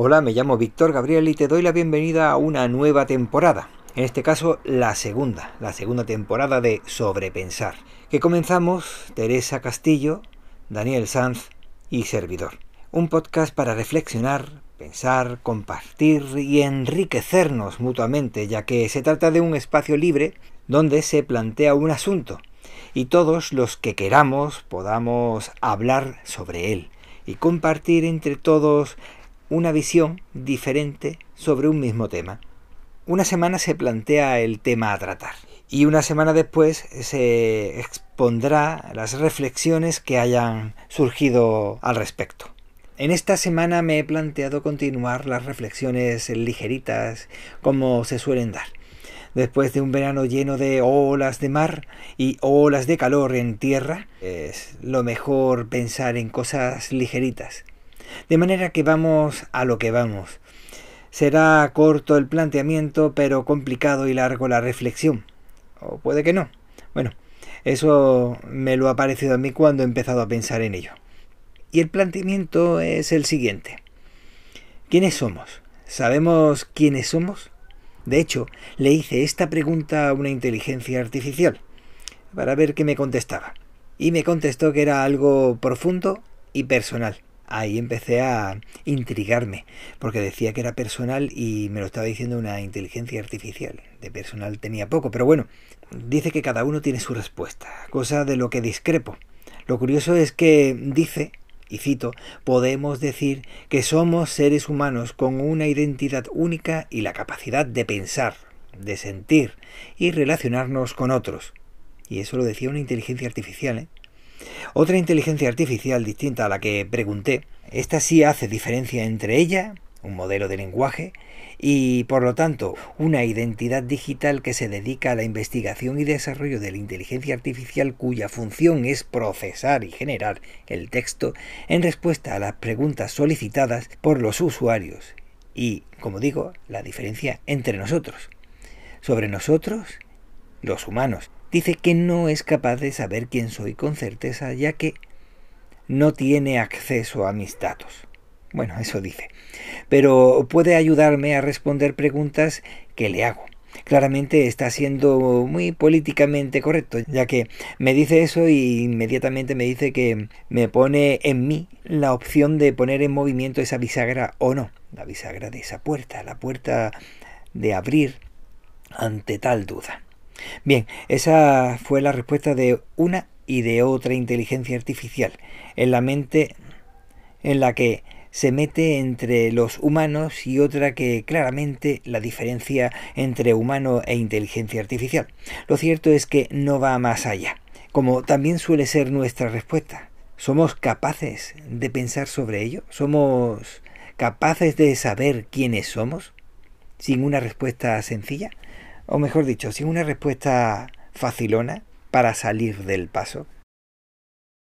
Hola, me llamo Víctor Gabriel y te doy la bienvenida a una nueva temporada. En este caso, la segunda, la segunda temporada de Sobrepensar, que comenzamos Teresa Castillo, Daniel Sanz y Servidor. Un podcast para reflexionar, pensar, compartir y enriquecernos mutuamente, ya que se trata de un espacio libre donde se plantea un asunto y todos los que queramos podamos hablar sobre él y compartir entre todos una visión diferente sobre un mismo tema. Una semana se plantea el tema a tratar y una semana después se expondrá las reflexiones que hayan surgido al respecto. En esta semana me he planteado continuar las reflexiones ligeritas como se suelen dar. Después de un verano lleno de olas de mar y olas de calor en tierra, es lo mejor pensar en cosas ligeritas de manera que vamos a lo que vamos. Será corto el planteamiento, pero complicado y largo la reflexión. O puede que no. Bueno, eso me lo ha parecido a mí cuando he empezado a pensar en ello. Y el planteamiento es el siguiente. ¿Quiénes somos? ¿Sabemos quiénes somos? De hecho, le hice esta pregunta a una inteligencia artificial para ver qué me contestaba. Y me contestó que era algo profundo y personal ahí empecé a intrigarme, porque decía que era personal y me lo estaba diciendo una inteligencia artificial. De personal tenía poco, pero bueno, dice que cada uno tiene su respuesta, cosa de lo que discrepo. Lo curioso es que dice, y cito, podemos decir que somos seres humanos con una identidad única y la capacidad de pensar, de sentir y relacionarnos con otros. Y eso lo decía una inteligencia artificial, ¿eh? Otra inteligencia artificial distinta a la que pregunté, esta sí hace diferencia entre ella, un modelo de lenguaje, y por lo tanto una identidad digital que se dedica a la investigación y desarrollo de la inteligencia artificial cuya función es procesar y generar el texto en respuesta a las preguntas solicitadas por los usuarios y, como digo, la diferencia entre nosotros. Sobre nosotros, los humanos, dice que no es capaz de saber quién soy con certeza ya que no tiene acceso a mis datos. Bueno, eso dice. Pero puede ayudarme a responder preguntas que le hago. Claramente está siendo muy políticamente correcto, ya que me dice eso y inmediatamente me dice que me pone en mí la opción de poner en movimiento esa bisagra o no, la bisagra de esa puerta, la puerta de abrir ante tal duda. Bien, esa fue la respuesta de una y de otra inteligencia artificial en la mente en la que se mete entre los humanos y otra que claramente la diferencia entre humano e inteligencia artificial. Lo cierto es que no va más allá, como también suele ser nuestra respuesta. ¿Somos capaces de pensar sobre ello? ¿Somos capaces de saber quiénes somos? Sin una respuesta sencilla o mejor dicho, sin una respuesta facilona para salir del paso.